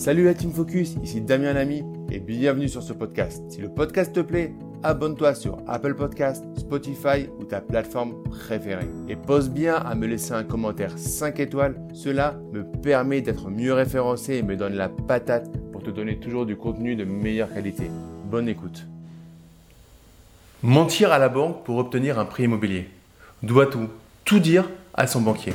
Salut la Team Focus, ici Damien Lamy et bienvenue sur ce podcast. Si le podcast te plaît, abonne-toi sur Apple Podcast, Spotify ou ta plateforme préférée. Et pose bien à me laisser un commentaire 5 étoiles, cela me permet d'être mieux référencé et me donne la patate pour te donner toujours du contenu de meilleure qualité. Bonne écoute. Mentir à la banque pour obtenir un prêt immobilier. Doit-on tout dire à son banquier?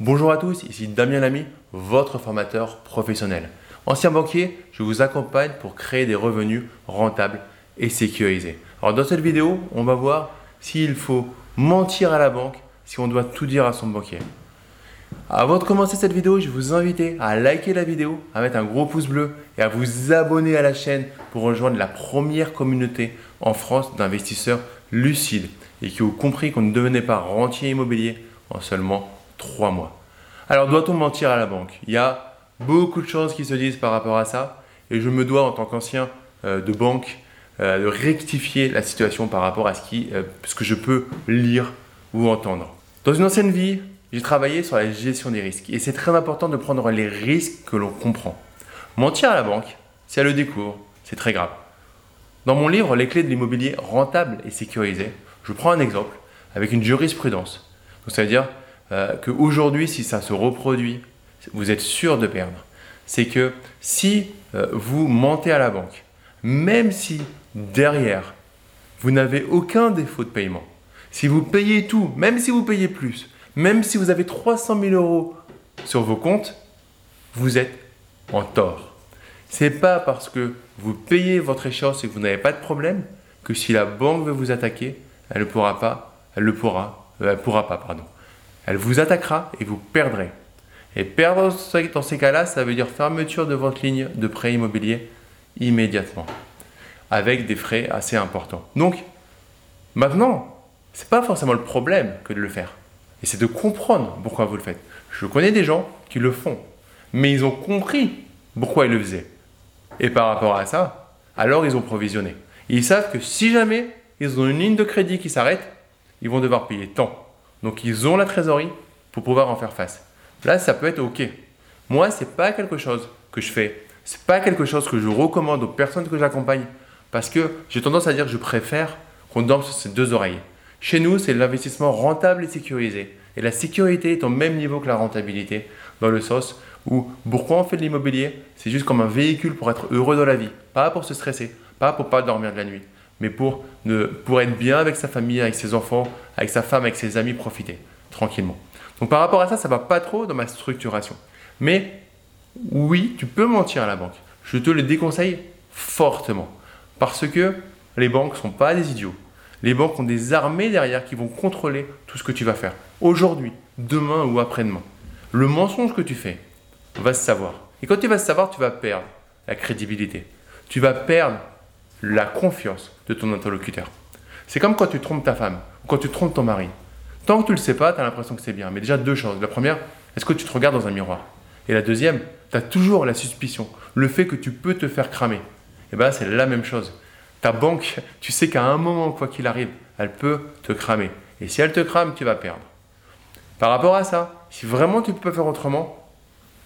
Bonjour à tous, ici Damien Lamy, votre formateur professionnel. Ancien banquier, je vous accompagne pour créer des revenus rentables et sécurisés. Alors dans cette vidéo, on va voir s'il faut mentir à la banque, si on doit tout dire à son banquier. Avant de commencer cette vidéo, je vous invite à liker la vidéo, à mettre un gros pouce bleu et à vous abonner à la chaîne pour rejoindre la première communauté en France d'investisseurs lucides et qui ont compris qu'on ne devenait pas rentier immobilier en seulement 3 mois. Alors doit-on mentir à la banque? Il y a beaucoup de choses qui se disent par rapport à ça. Et je me dois, en tant qu'ancien euh, de banque, euh, de rectifier la situation par rapport à ce, qui, euh, ce que je peux lire ou entendre. Dans une ancienne vie, j'ai travaillé sur la gestion des risques. Et c'est très important de prendre les risques que l'on comprend. Mentir à la banque, si elle le découvre, c'est très grave. Dans mon livre Les clés de l'immobilier rentable et sécurisé, je prends un exemple avec une jurisprudence. Donc, ça veut dire qu'aujourd'hui, si ça se reproduit vous êtes sûr de perdre, c'est que si euh, vous mentez à la banque, même si derrière, vous n'avez aucun défaut de paiement, si vous payez tout, même si vous payez plus, même si vous avez 300 000 euros sur vos comptes, vous êtes en tort. C'est pas parce que vous payez votre échéance et que vous n'avez pas de problème que si la banque veut vous attaquer, elle ne pourra pas, elle le pourra, euh, elle pourra pas, pardon. Elle vous attaquera et vous perdrez. Et perdre dans ces cas-là, ça veut dire fermeture de votre ligne de prêt immobilier immédiatement, avec des frais assez importants. Donc, maintenant, ce n'est pas forcément le problème que de le faire. Et c'est de comprendre pourquoi vous le faites. Je connais des gens qui le font, mais ils ont compris pourquoi ils le faisaient. Et par rapport à ça, alors ils ont provisionné. Ils savent que si jamais ils ont une ligne de crédit qui s'arrête, ils vont devoir payer tant. Donc ils ont la trésorerie pour pouvoir en faire face. Là, ça peut être OK. Moi, ce n'est pas quelque chose que je fais. Ce n'est pas quelque chose que je recommande aux personnes que j'accompagne parce que j'ai tendance à dire que je préfère qu'on dorme sur ses deux oreilles. Chez nous, c'est l'investissement rentable et sécurisé. Et la sécurité est au même niveau que la rentabilité, dans le sens où pourquoi on fait de l'immobilier? C'est juste comme un véhicule pour être heureux dans la vie, pas pour se stresser, pas pour pas dormir de la nuit, mais pour, pour être bien avec sa famille, avec ses enfants, avec sa femme, avec ses amis, profiter tranquillement. Donc par rapport à ça, ça va pas trop dans ma structuration. Mais oui, tu peux mentir à la banque. Je te le déconseille fortement. Parce que les banques ne sont pas des idiots. Les banques ont des armées derrière qui vont contrôler tout ce que tu vas faire. Aujourd'hui, demain ou après-demain. Le mensonge que tu fais va se savoir. Et quand tu vas se savoir, tu vas perdre la crédibilité. Tu vas perdre la confiance de ton interlocuteur. C'est comme quand tu trompes ta femme ou quand tu trompes ton mari. Tant que tu le sais pas, tu as l'impression que c'est bien. Mais déjà, deux choses. La première, est-ce que tu te regardes dans un miroir? Et la deuxième, tu as toujours la suspicion, le fait que tu peux te faire cramer. Et eh bien c'est la même chose. Ta banque, tu sais qu'à un moment, quoi qu'il arrive, elle peut te cramer. Et si elle te crame, tu vas perdre. Par rapport à ça, si vraiment tu peux faire autrement,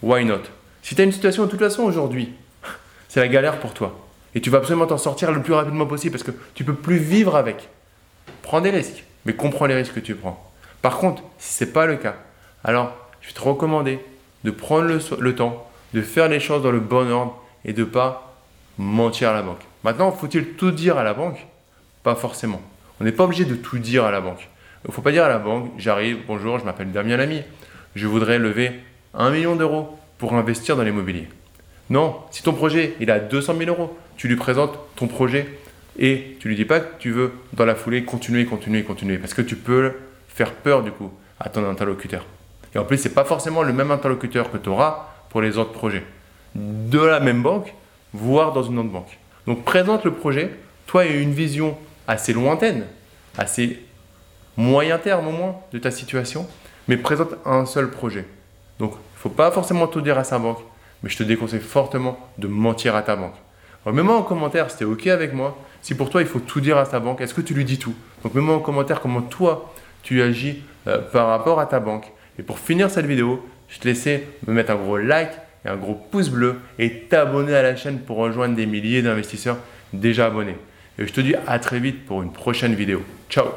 why not? Si tu as une situation de toute façon aujourd'hui, c'est la galère pour toi. Et tu vas absolument t'en sortir le plus rapidement possible parce que tu peux plus vivre avec. Prends des risques, mais comprends les risques que tu prends. Par contre, si ce n'est pas le cas, alors je vais te recommander de prendre le, temps, de faire les choses dans le bon ordre et de ne pas mentir à la banque. Maintenant, faut-il tout dire à la banque? Pas forcément. On n'est pas obligé de tout dire à la banque. Il ne faut pas dire à la banque, j'arrive, bonjour, je m'appelle Damien Lamy, je voudrais lever un million d'euros pour investir dans l'immobilier. Non, si ton projet il a 200 000 euros, tu lui présentes ton projet et tu lui dis pas que tu veux dans la foulée continuer, continuer, continuer, parce que tu peux faire peur du coup à ton interlocuteur. Et en plus, c'est pas forcément le même interlocuteur que tu auras pour les autres projets. De la même banque, voire dans une autre banque. Donc présente le projet, toi et une vision assez lointaine, assez moyen terme au moins de ta situation, mais présente un seul projet. Donc il faut pas forcément tout dire à sa banque, mais je te déconseille fortement de mentir à ta banque. mets-moi en commentaire si tu es OK avec moi. Si pour toi il faut tout dire à ta banque, est-ce que tu lui dis tout? Donc mets-moi en commentaire comment toi tu agis euh, par rapport à ta banque. Et pour finir cette vidéo, je te laisse me mettre un gros like et un gros pouce bleu et t'abonner à la chaîne pour rejoindre des milliers d'investisseurs déjà abonnés. Et je te dis à très vite pour une prochaine vidéo. Ciao